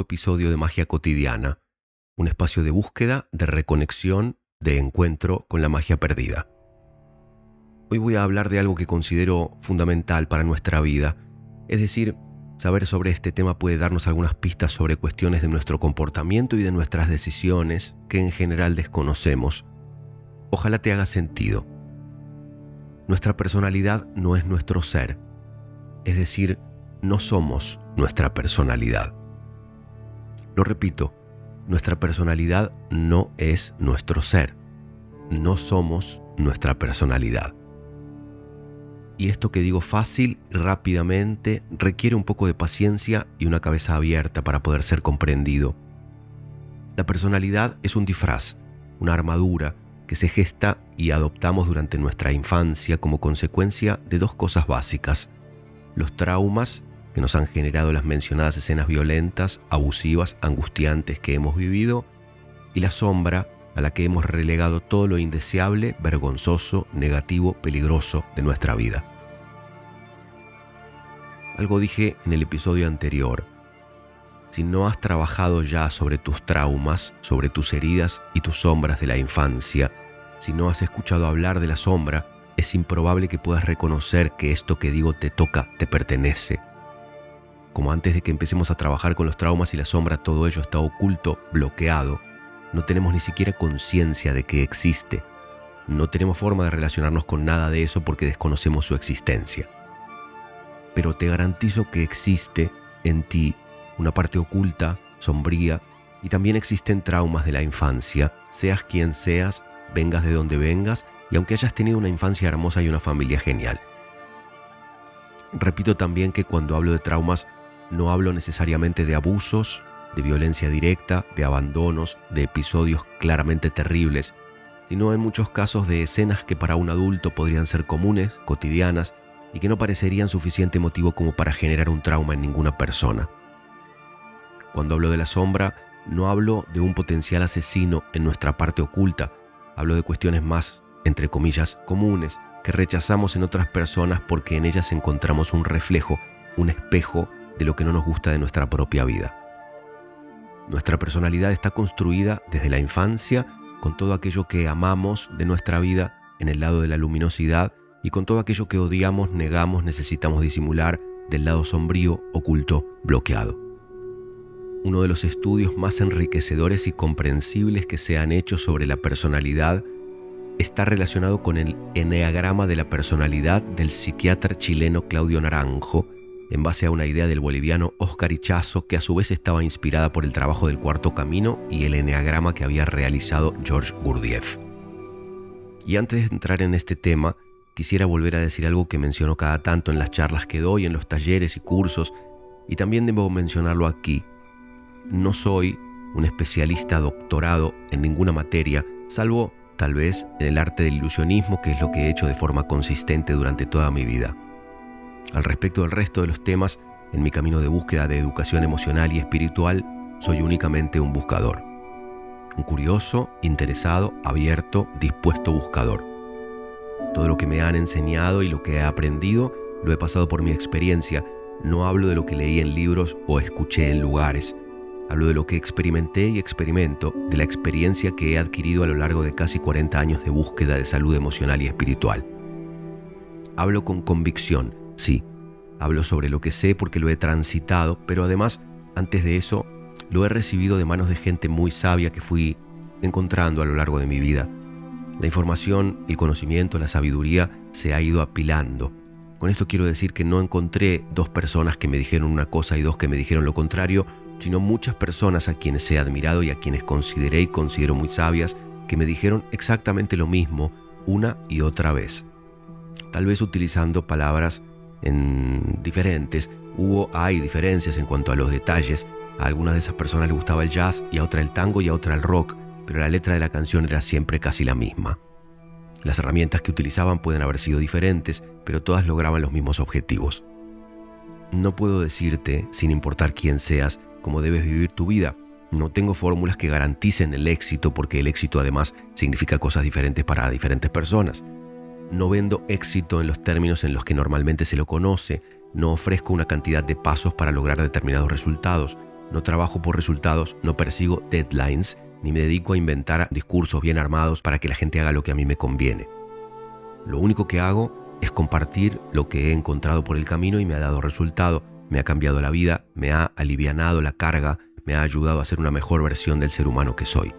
episodio de Magia Cotidiana, un espacio de búsqueda, de reconexión, de encuentro con la magia perdida. Hoy voy a hablar de algo que considero fundamental para nuestra vida, es decir, saber sobre este tema puede darnos algunas pistas sobre cuestiones de nuestro comportamiento y de nuestras decisiones que en general desconocemos. Ojalá te haga sentido. Nuestra personalidad no es nuestro ser, es decir, no somos nuestra personalidad. Lo repito, nuestra personalidad no es nuestro ser. No somos nuestra personalidad. Y esto que digo fácil, rápidamente, requiere un poco de paciencia y una cabeza abierta para poder ser comprendido. La personalidad es un disfraz, una armadura que se gesta y adoptamos durante nuestra infancia como consecuencia de dos cosas básicas, los traumas que nos han generado las mencionadas escenas violentas, abusivas, angustiantes que hemos vivido, y la sombra a la que hemos relegado todo lo indeseable, vergonzoso, negativo, peligroso de nuestra vida. Algo dije en el episodio anterior. Si no has trabajado ya sobre tus traumas, sobre tus heridas y tus sombras de la infancia, si no has escuchado hablar de la sombra, es improbable que puedas reconocer que esto que digo te toca, te pertenece, como antes de que empecemos a trabajar con los traumas y la sombra, todo ello está oculto, bloqueado. No tenemos ni siquiera conciencia de que existe. No tenemos forma de relacionarnos con nada de eso porque desconocemos su existencia. Pero te garantizo que existe en ti una parte oculta, sombría, y también existen traumas de la infancia, seas quien seas, vengas de donde vengas, y aunque hayas tenido una infancia hermosa y una familia genial. Repito también que cuando hablo de traumas no hablo necesariamente de abusos, de violencia directa, de abandonos, de episodios claramente terribles, sino en muchos casos de escenas que para un adulto podrían ser comunes, cotidianas, y que no parecerían suficiente motivo como para generar un trauma en ninguna persona. Cuando hablo de la sombra, no hablo de un potencial asesino en nuestra parte oculta, hablo de cuestiones más, entre comillas, comunes, que rechazamos en otras personas porque en ellas encontramos un reflejo, un espejo de lo que no nos gusta de nuestra propia vida. Nuestra personalidad está construida desde la infancia con todo aquello que amamos de nuestra vida en el lado de la luminosidad y con todo aquello que odiamos, negamos, necesitamos disimular del lado sombrío, oculto, bloqueado. Uno de los estudios más enriquecedores y comprensibles que se han hecho sobre la personalidad está relacionado con el eneagrama de la personalidad del psiquiatra chileno Claudio Naranjo, en base a una idea del boliviano Oscar Ichazo que a su vez estaba inspirada por el trabajo del cuarto camino y el eneagrama que había realizado George Gurdjieff. Y antes de entrar en este tema, quisiera volver a decir algo que menciono cada tanto en las charlas que doy, en los talleres y cursos, y también debo mencionarlo aquí. No soy un especialista doctorado en ninguna materia, salvo tal vez en el arte del ilusionismo, que es lo que he hecho de forma consistente durante toda mi vida. Al respecto del resto de los temas, en mi camino de búsqueda de educación emocional y espiritual, soy únicamente un buscador. Un curioso, interesado, abierto, dispuesto buscador. Todo lo que me han enseñado y lo que he aprendido lo he pasado por mi experiencia. No hablo de lo que leí en libros o escuché en lugares. Hablo de lo que experimenté y experimento, de la experiencia que he adquirido a lo largo de casi 40 años de búsqueda de salud emocional y espiritual. Hablo con convicción, Sí, hablo sobre lo que sé porque lo he transitado, pero además, antes de eso, lo he recibido de manos de gente muy sabia que fui encontrando a lo largo de mi vida. La información, el conocimiento, la sabiduría se ha ido apilando. Con esto quiero decir que no encontré dos personas que me dijeron una cosa y dos que me dijeron lo contrario, sino muchas personas a quienes he admirado y a quienes consideré y considero muy sabias, que me dijeron exactamente lo mismo una y otra vez. Tal vez utilizando palabras en diferentes. Hubo, hay diferencias en cuanto a los detalles. A algunas de esas personas les gustaba el jazz y a otra el tango y a otra el rock, pero la letra de la canción era siempre casi la misma. Las herramientas que utilizaban pueden haber sido diferentes, pero todas lograban los mismos objetivos. No puedo decirte, sin importar quién seas, cómo debes vivir tu vida. No tengo fórmulas que garanticen el éxito porque el éxito además significa cosas diferentes para diferentes personas. No vendo éxito en los términos en los que normalmente se lo conoce, no ofrezco una cantidad de pasos para lograr determinados resultados, no trabajo por resultados, no persigo deadlines, ni me dedico a inventar discursos bien armados para que la gente haga lo que a mí me conviene. Lo único que hago es compartir lo que he encontrado por el camino y me ha dado resultado, me ha cambiado la vida, me ha alivianado la carga, me ha ayudado a ser una mejor versión del ser humano que soy.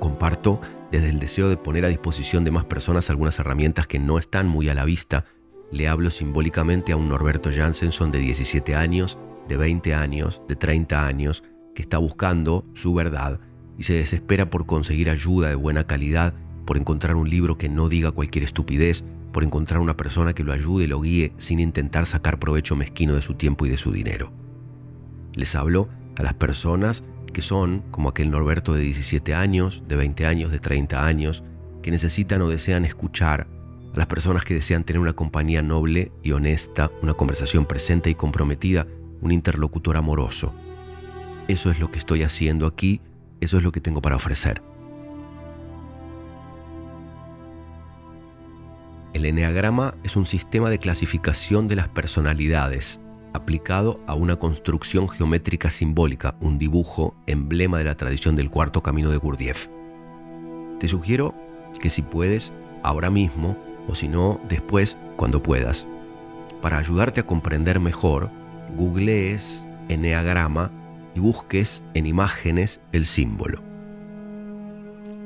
Comparto desde el deseo de poner a disposición de más personas algunas herramientas que no están muy a la vista. Le hablo simbólicamente a un Norberto Jansenson de 17 años, de 20 años, de 30 años, que está buscando su verdad y se desespera por conseguir ayuda de buena calidad, por encontrar un libro que no diga cualquier estupidez, por encontrar una persona que lo ayude y lo guíe sin intentar sacar provecho mezquino de su tiempo y de su dinero. Les hablo a las personas que son, como aquel Norberto de 17 años, de 20 años, de 30 años, que necesitan o desean escuchar, a las personas que desean tener una compañía noble y honesta, una conversación presente y comprometida, un interlocutor amoroso. Eso es lo que estoy haciendo aquí, eso es lo que tengo para ofrecer. El eneagrama es un sistema de clasificación de las personalidades aplicado a una construcción geométrica simbólica, un dibujo, emblema de la tradición del cuarto camino de Gurdjieff. Te sugiero que si puedes, ahora mismo, o si no, después, cuando puedas, para ayudarte a comprender mejor, googlees eneagrama y busques en imágenes el símbolo.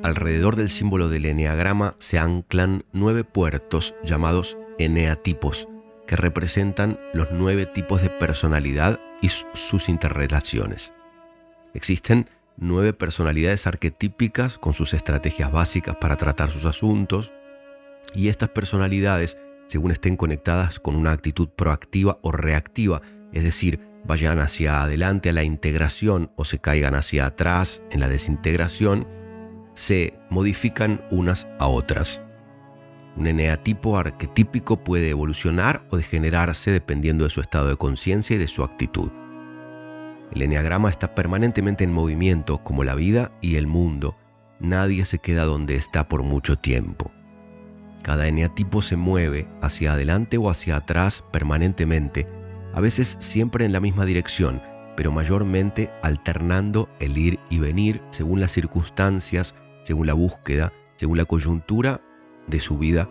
Alrededor del símbolo del eneagrama se anclan nueve puertos llamados eneatipos, que representan los nueve tipos de personalidad y sus interrelaciones. Existen nueve personalidades arquetípicas con sus estrategias básicas para tratar sus asuntos, y estas personalidades, según estén conectadas con una actitud proactiva o reactiva, es decir, vayan hacia adelante a la integración o se caigan hacia atrás en la desintegración, se modifican unas a otras. Un eneatipo arquetípico puede evolucionar o degenerarse dependiendo de su estado de conciencia y de su actitud. El eneagrama está permanentemente en movimiento como la vida y el mundo. Nadie se queda donde está por mucho tiempo. Cada eneatipo se mueve hacia adelante o hacia atrás permanentemente, a veces siempre en la misma dirección, pero mayormente alternando el ir y venir según las circunstancias, según la búsqueda, según la coyuntura de su vida.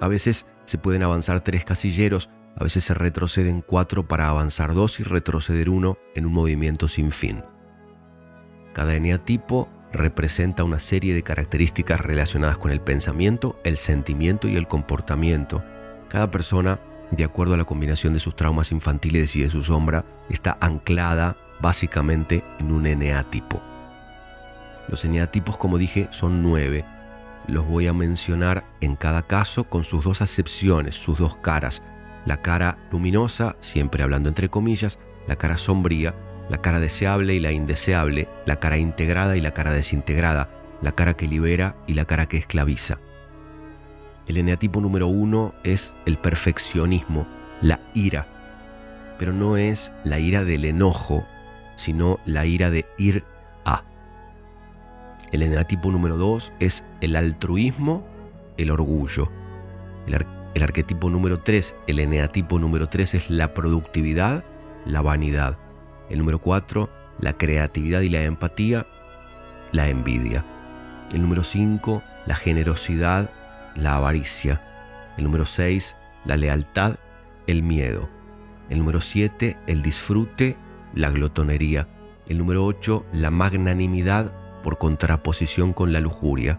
A veces se pueden avanzar tres casilleros, a veces se retroceden cuatro para avanzar dos y retroceder uno en un movimiento sin fin. Cada eneatipo representa una serie de características relacionadas con el pensamiento, el sentimiento y el comportamiento. Cada persona, de acuerdo a la combinación de sus traumas infantiles y de su sombra, está anclada básicamente en un eneatipo. Los eneatipos, como dije, son nueve los voy a mencionar en cada caso con sus dos acepciones, sus dos caras. La cara luminosa, siempre hablando entre comillas, la cara sombría, la cara deseable y la indeseable, la cara integrada y la cara desintegrada, la cara que libera y la cara que esclaviza. El eneatipo número uno es el perfeccionismo, la ira, pero no es la ira del enojo, sino la ira de ir. El eneatipo número 2 es el altruismo, el orgullo. El, arquetipo número 3, el eneatipo número 3 es la productividad, la vanidad. El número 4, la creatividad y la empatía, la envidia. El número 5, la generosidad, la avaricia. El número 6, la lealtad, el miedo. El número 7, el disfrute, la glotonería. El número 8, la magnanimidad, por contraposición con la lujuria.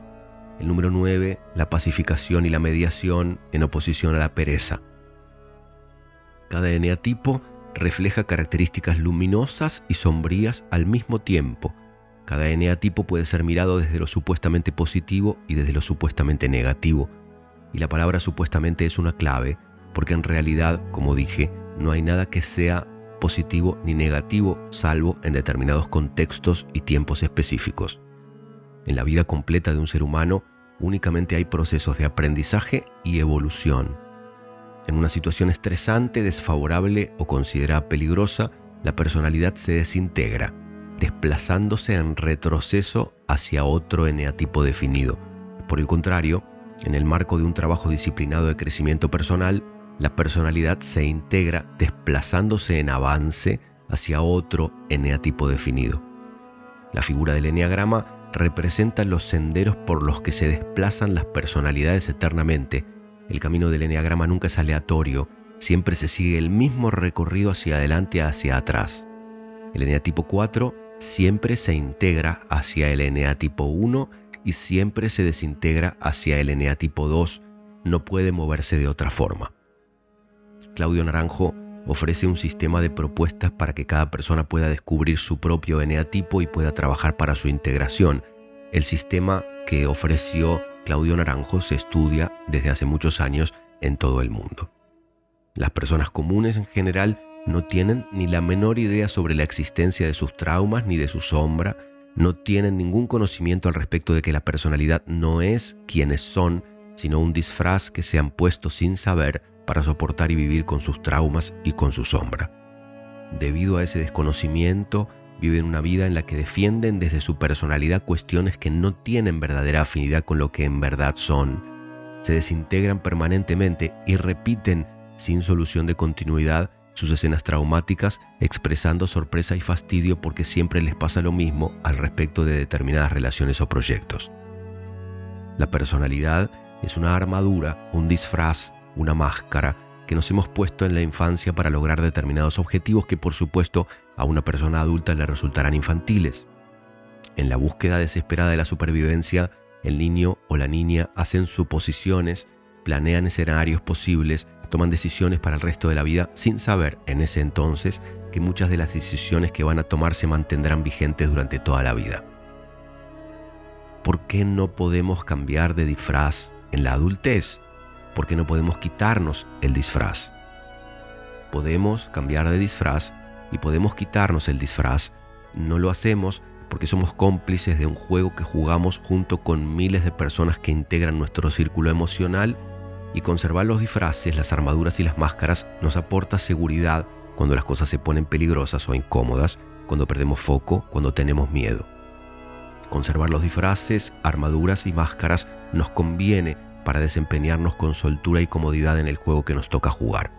El número 9, la pacificación y la mediación en oposición a la pereza. Cada eneatipo refleja características luminosas y sombrías al mismo tiempo. Cada eneatipo puede ser mirado desde lo supuestamente positivo y desde lo supuestamente negativo. Y la palabra supuestamente es una clave, porque en realidad, como dije, no hay nada que sea positivo ni negativo, salvo en determinados contextos y tiempos específicos. En la vida completa de un ser humano únicamente hay procesos de aprendizaje y evolución. En una situación estresante, desfavorable o considerada peligrosa, la personalidad se desintegra, desplazándose en retroceso hacia otro eneatipo definido. Por el contrario, en el marco de un trabajo disciplinado de crecimiento personal, la personalidad se integra desplazándose en avance hacia otro eneatipo definido. La figura del eneagrama representa los senderos por los que se desplazan las personalidades eternamente. El camino del eneagrama nunca es aleatorio, siempre se sigue el mismo recorrido hacia adelante hacia atrás. El eneatipo 4 siempre se integra hacia el eneatipo 1 y siempre se desintegra hacia el eneatipo 2, no puede moverse de otra forma. Claudio Naranjo ofrece un sistema de propuestas para que cada persona pueda descubrir su propio eneatipo y pueda trabajar para su integración. El sistema que ofreció Claudio Naranjo se estudia desde hace muchos años en todo el mundo. Las personas comunes en general no tienen ni la menor idea sobre la existencia de sus traumas ni de su sombra, no tienen ningún conocimiento al respecto de que la personalidad no es quienes son, sino un disfraz que se han puesto sin saber para soportar y vivir con sus traumas y con su sombra. Debido a ese desconocimiento, viven una vida en la que defienden desde su personalidad cuestiones que no tienen verdadera afinidad con lo que en verdad son. Se desintegran permanentemente y repiten sin solución de continuidad sus escenas traumáticas, expresando sorpresa y fastidio porque siempre les pasa lo mismo al respecto de determinadas relaciones o proyectos. La personalidad es una armadura, un disfraz, una máscara que nos hemos puesto en la infancia para lograr determinados objetivos que por supuesto a una persona adulta le resultarán infantiles. En la búsqueda desesperada de la supervivencia, el niño o la niña hacen suposiciones, planean escenarios posibles, toman decisiones para el resto de la vida sin saber en ese entonces que muchas de las decisiones que van a tomar se mantendrán vigentes durante toda la vida. ¿Por qué no podemos cambiar de disfraz en la adultez? Porque no podemos quitarnos el disfraz. Podemos cambiar de disfraz y podemos quitarnos el disfraz. No lo hacemos porque somos cómplices de un juego que jugamos junto con miles de personas que integran nuestro círculo emocional y conservar los disfraces, las armaduras y las máscaras nos aporta seguridad cuando las cosas se ponen peligrosas o incómodas, cuando perdemos foco, cuando tenemos miedo. Conservar los disfraces, armaduras y máscaras nos conviene para desempeñarnos con soltura y comodidad en el juego que nos toca jugar.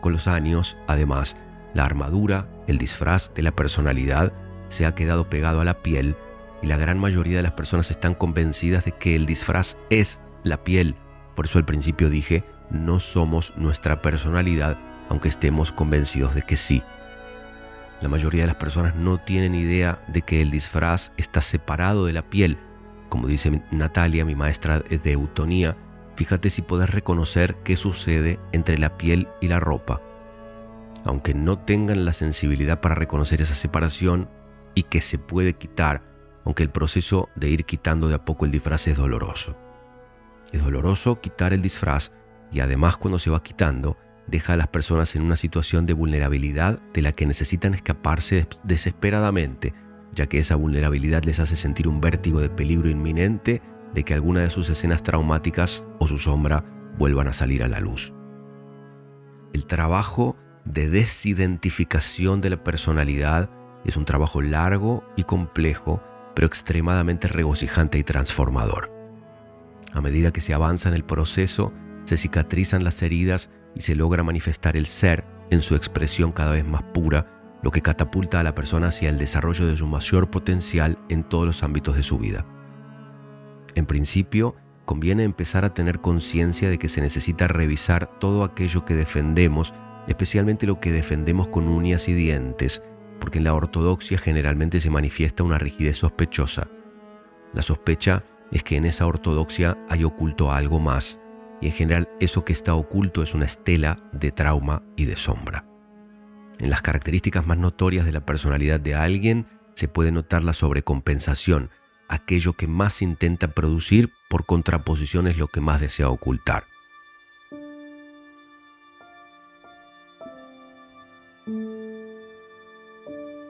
Con los años, además, la armadura, el disfraz de la personalidad, se ha quedado pegado a la piel y la gran mayoría de las personas están convencidas de que el disfraz es la piel. Por eso al principio dije, no somos nuestra personalidad, aunque estemos convencidos de que sí. La mayoría de las personas no tienen idea de que el disfraz está separado de la piel como dice Natalia, mi maestra de eutonía, fíjate si puedes reconocer qué sucede entre la piel y la ropa. Aunque no tengan la sensibilidad para reconocer esa separación y que se puede quitar, aunque el proceso de ir quitando de a poco el disfraz es doloroso. Es doloroso quitar el disfraz y además cuando se va quitando, deja a las personas en una situación de vulnerabilidad de la que necesitan escaparse desesperadamente ya que esa vulnerabilidad les hace sentir un vértigo de peligro inminente de que alguna de sus escenas traumáticas o su sombra vuelvan a salir a la luz. El trabajo de desidentificación de la personalidad es un trabajo largo y complejo, pero extremadamente regocijante y transformador. A medida que se avanza en el proceso, se cicatrizan las heridas y se logra manifestar el ser en su expresión cada vez más pura lo que catapulta a la persona hacia el desarrollo de su mayor potencial en todos los ámbitos de su vida. En principio, conviene empezar a tener conciencia de que se necesita revisar todo aquello que defendemos, especialmente lo que defendemos con uñas y dientes, porque en la ortodoxia generalmente se manifiesta una rigidez sospechosa. La sospecha es que en esa ortodoxia hay oculto algo más, y en general eso que está oculto es una estela de trauma y de sombra. En las características más notorias de la personalidad de alguien se puede notar la sobrecompensación, aquello que más intenta producir por contraposición es lo que más desea ocultar.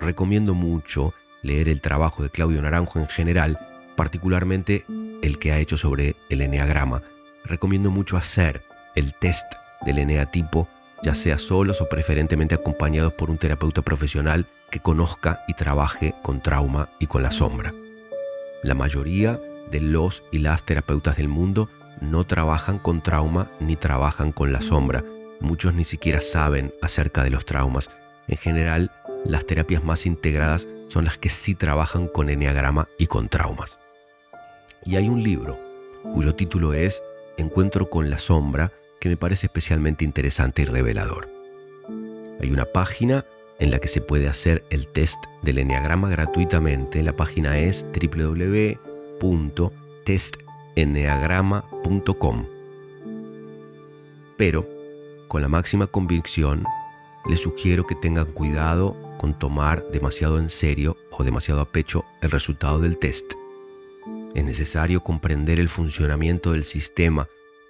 Recomiendo mucho leer el trabajo de Claudio Naranjo en general, particularmente el que ha hecho sobre el eneagrama. Recomiendo mucho hacer el test del eneatipo ya sea solos o preferentemente acompañados por un terapeuta profesional que conozca y trabaje con trauma y con la sombra. La mayoría de los y las terapeutas del mundo no trabajan con trauma ni trabajan con la sombra. Muchos ni siquiera saben acerca de los traumas. En general, las terapias más integradas son las que sí trabajan con eneagrama y con traumas. Y hay un libro cuyo título es Encuentro con la sombra que me parece especialmente interesante y revelador. Hay una página en la que se puede hacer el test del eneagrama gratuitamente. La página es www.testeneagrama.com. Pero, con la máxima convicción, les sugiero que tengan cuidado con tomar demasiado en serio o demasiado a pecho el resultado del test. Es necesario comprender el funcionamiento del sistema,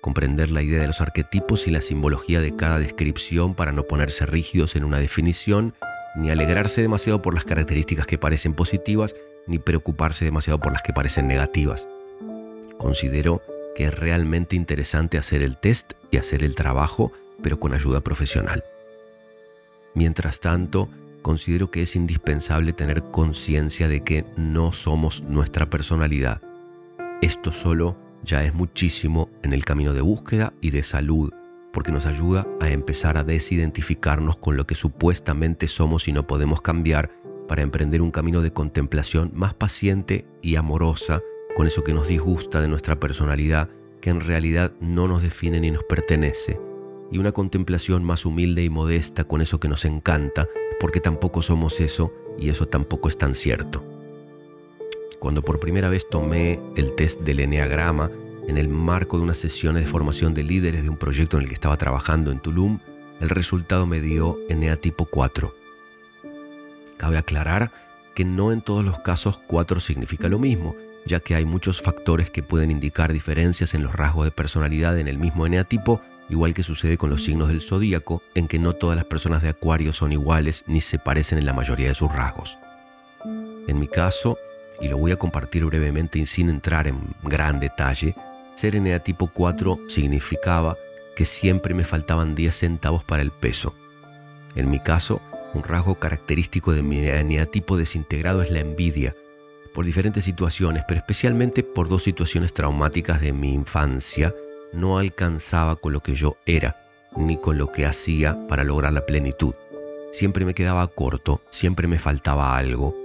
comprender la idea de los arquetipos y la simbología de cada descripción para no ponerse rígidos en una definición, ni alegrarse demasiado por las características que parecen positivas, ni preocuparse demasiado por las que parecen negativas. Considero que es realmente interesante hacer el test y hacer el trabajo, pero con ayuda profesional. Mientras tanto, considero que es indispensable tener conciencia de que no somos nuestra personalidad. Esto solo ya es muchísimo en el camino de búsqueda y de salud, porque nos ayuda a empezar a desidentificarnos con lo que supuestamente somos y no podemos cambiar para emprender un camino de contemplación más paciente y amorosa con eso que nos disgusta de nuestra personalidad, que en realidad no nos define ni nos pertenece y una contemplación más humilde y modesta con eso que nos encanta, porque tampoco somos eso y eso tampoco es tan cierto. Cuando por primera vez tomé el test del Enneagrama en el marco de unas sesiones de formación de líderes de un proyecto en el que estaba trabajando en Tulum, el resultado me dio Enea tipo 4. Cabe aclarar que no en todos los casos 4 significa lo mismo, ya que hay muchos factores que pueden indicar diferencias en los rasgos de personalidad en el mismo eneatipo igual que sucede con los signos del zodíaco, en que no todas las personas de Acuario son iguales ni se parecen en la mayoría de sus rasgos. En mi caso, y lo voy a compartir brevemente y sin entrar en gran detalle, ser eneatipo 4 significaba que siempre me faltaban 10 centavos para el peso. En mi caso, un rasgo característico de mi eneatipo desintegrado es la envidia, por diferentes situaciones, pero especialmente por dos situaciones traumáticas de mi infancia no alcanzaba con lo que yo era, ni con lo que hacía para lograr la plenitud. Siempre me quedaba corto, siempre me faltaba algo,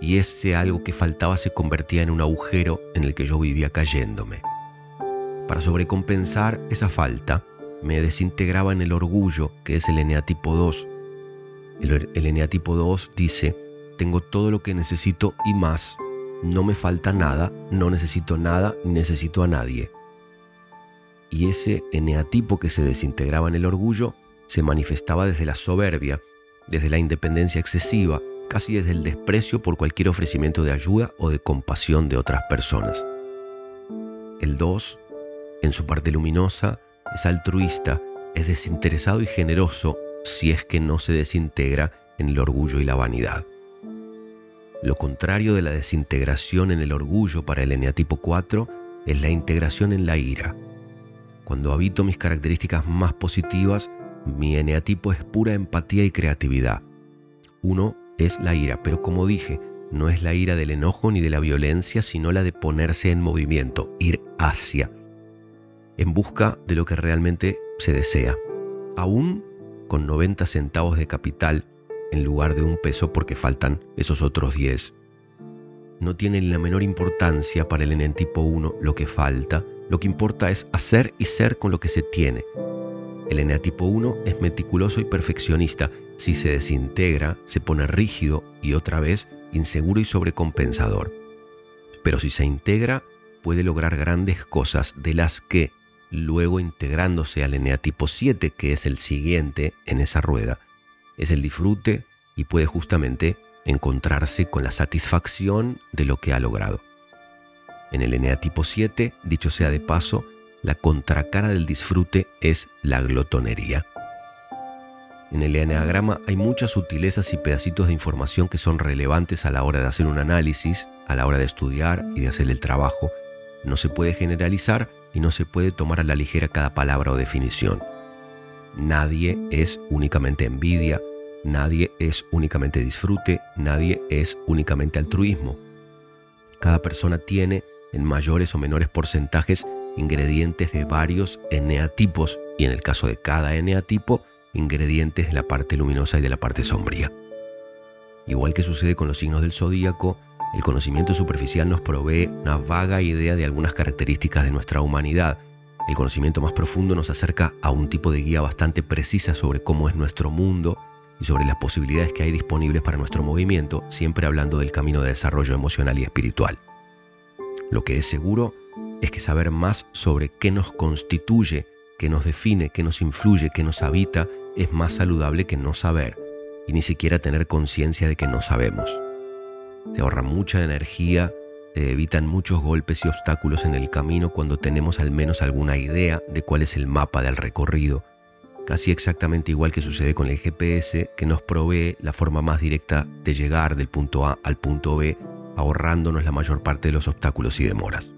y ese algo que faltaba se convertía en un agujero en el que yo vivía cayéndome. Para sobrecompensar esa falta, me desintegraba en el orgullo, que es el eneatipo 2. El, el eneatipo 2 dice, tengo todo lo que necesito y más, no me falta nada, no necesito nada, ni necesito a nadie y ese eneatipo que se desintegraba en el orgullo se manifestaba desde la soberbia, desde la independencia excesiva, casi desde el desprecio por cualquier ofrecimiento de ayuda o de compasión de otras personas. El 2, en su parte luminosa, es altruista, es desinteresado y generoso si es que no se desintegra en el orgullo y la vanidad. Lo contrario de la desintegración en el orgullo para el eneatipo 4 es la integración en la ira, cuando habito mis características más positivas, mi eneatipo es pura empatía y creatividad. Uno es la ira, pero como dije, no es la ira del enojo ni de la violencia, sino la de ponerse en movimiento, ir hacia, en busca de lo que realmente se desea, aún con 90 centavos de capital en lugar de un peso porque faltan esos otros 10. No tiene la menor importancia para el enetipo 1 lo que falta, lo que importa es hacer y ser con lo que se tiene. El eneatipo 1 es meticuloso y perfeccionista. Si se desintegra, se pone rígido y otra vez inseguro y sobrecompensador. Pero si se integra, puede lograr grandes cosas de las que, luego integrándose al eneatipo 7, que es el siguiente en esa rueda, es el disfrute y puede justamente encontrarse con la satisfacción de lo que ha logrado. En el eneatipo 7, dicho sea de paso, la contracara del disfrute es la glotonería. En el eneagrama hay muchas sutilezas y pedacitos de información que son relevantes a la hora de hacer un análisis, a la hora de estudiar y de hacer el trabajo. No se puede generalizar y no se puede tomar a la ligera cada palabra o definición. Nadie es únicamente envidia, nadie es únicamente disfrute, nadie es únicamente altruismo. Cada persona tiene en mayores o menores porcentajes ingredientes de varios eneatipos y en el caso de cada eneatipo, ingredientes de la parte luminosa y de la parte sombría. Igual que sucede con los signos del zodíaco, el conocimiento superficial nos provee una vaga idea de algunas características de nuestra humanidad. El conocimiento más profundo nos acerca a un tipo de guía bastante precisa sobre cómo es nuestro mundo y sobre las posibilidades que hay disponibles para nuestro movimiento, siempre hablando del camino de desarrollo emocional y espiritual. Lo que es seguro es que saber más sobre qué nos constituye, qué nos define, qué nos influye, qué nos habita, es más saludable que no saber y ni siquiera tener conciencia de que no sabemos. Se ahorra mucha energía, se evitan muchos golpes y obstáculos en el camino cuando tenemos al menos alguna idea de cuál es el mapa del recorrido, casi exactamente igual que sucede con el GPS que nos provee la forma más directa de llegar del punto A al punto B, ahorrándonos la mayor parte de los obstáculos y demoras.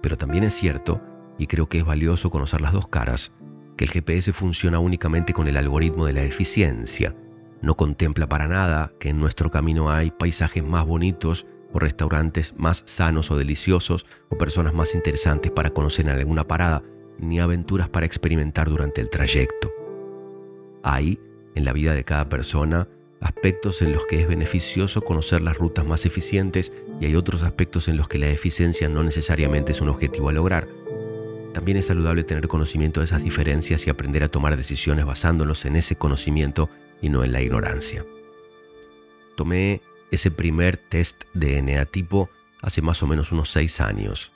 Pero también es cierto, y creo que es valioso conocer las dos caras, que el GPS funciona únicamente con el algoritmo de la eficiencia, no contempla para nada que en nuestro camino hay paisajes más bonitos o restaurantes más sanos o deliciosos o personas más interesantes para conocer en alguna parada, ni aventuras para experimentar durante el trayecto. Hay, en la vida de cada persona, aspectos en los que es beneficioso conocer las rutas más eficientes y hay otros aspectos en los que la eficiencia no necesariamente es un objetivo a lograr. También es saludable tener conocimiento de esas diferencias y aprender a tomar decisiones basándonos en ese conocimiento y no en la ignorancia. Tomé ese primer test de eneatipo hace más o menos unos seis años.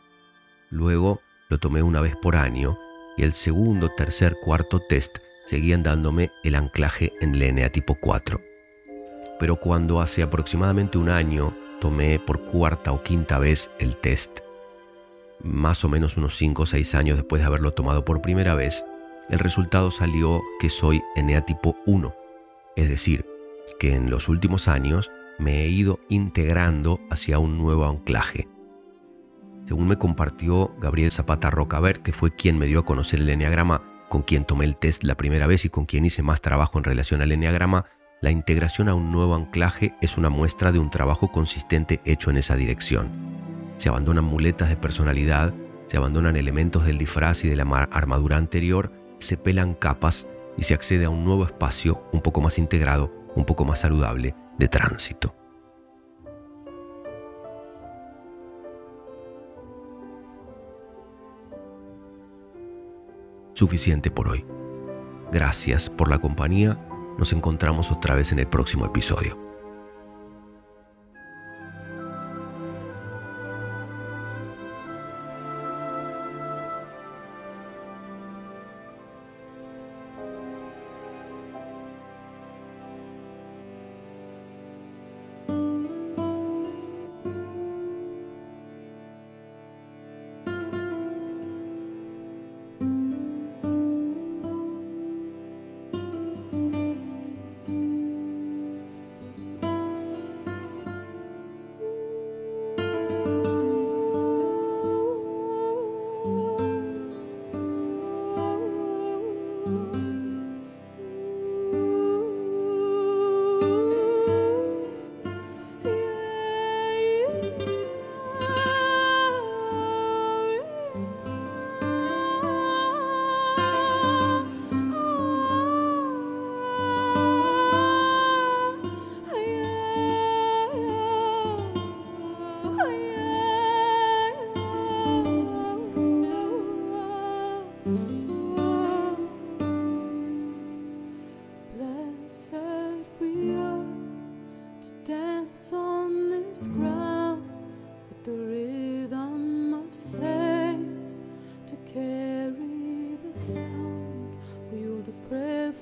Luego lo tomé una vez por año y el segundo, tercer, cuarto test seguían dándome el anclaje en el eneatipo 4. Pero cuando hace aproximadamente un año tomé por cuarta o quinta vez el test, más o menos unos 5 o 6 años después de haberlo tomado por primera vez, el resultado salió que soy eneatipo 1 es decir, que en los últimos años me he ido integrando hacia un nuevo anclaje. Según me compartió Gabriel Zapata Rocabert, que fue quien me dio a conocer el Enneagrama, con quien tomé el test la primera vez y con quien hice más trabajo en relación al Enneagrama, la integración a un nuevo anclaje es una muestra de un trabajo consistente hecho en esa dirección. Se abandonan muletas de personalidad, se abandonan elementos del disfraz y de la armadura anterior, se pelan capas y se accede a un nuevo espacio un poco más integrado, un poco más saludable de tránsito. Suficiente por hoy. Gracias por la compañía. Nos encontramos otra vez en el próximo episodio.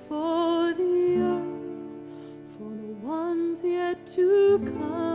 for the earth, for the ones yet to come.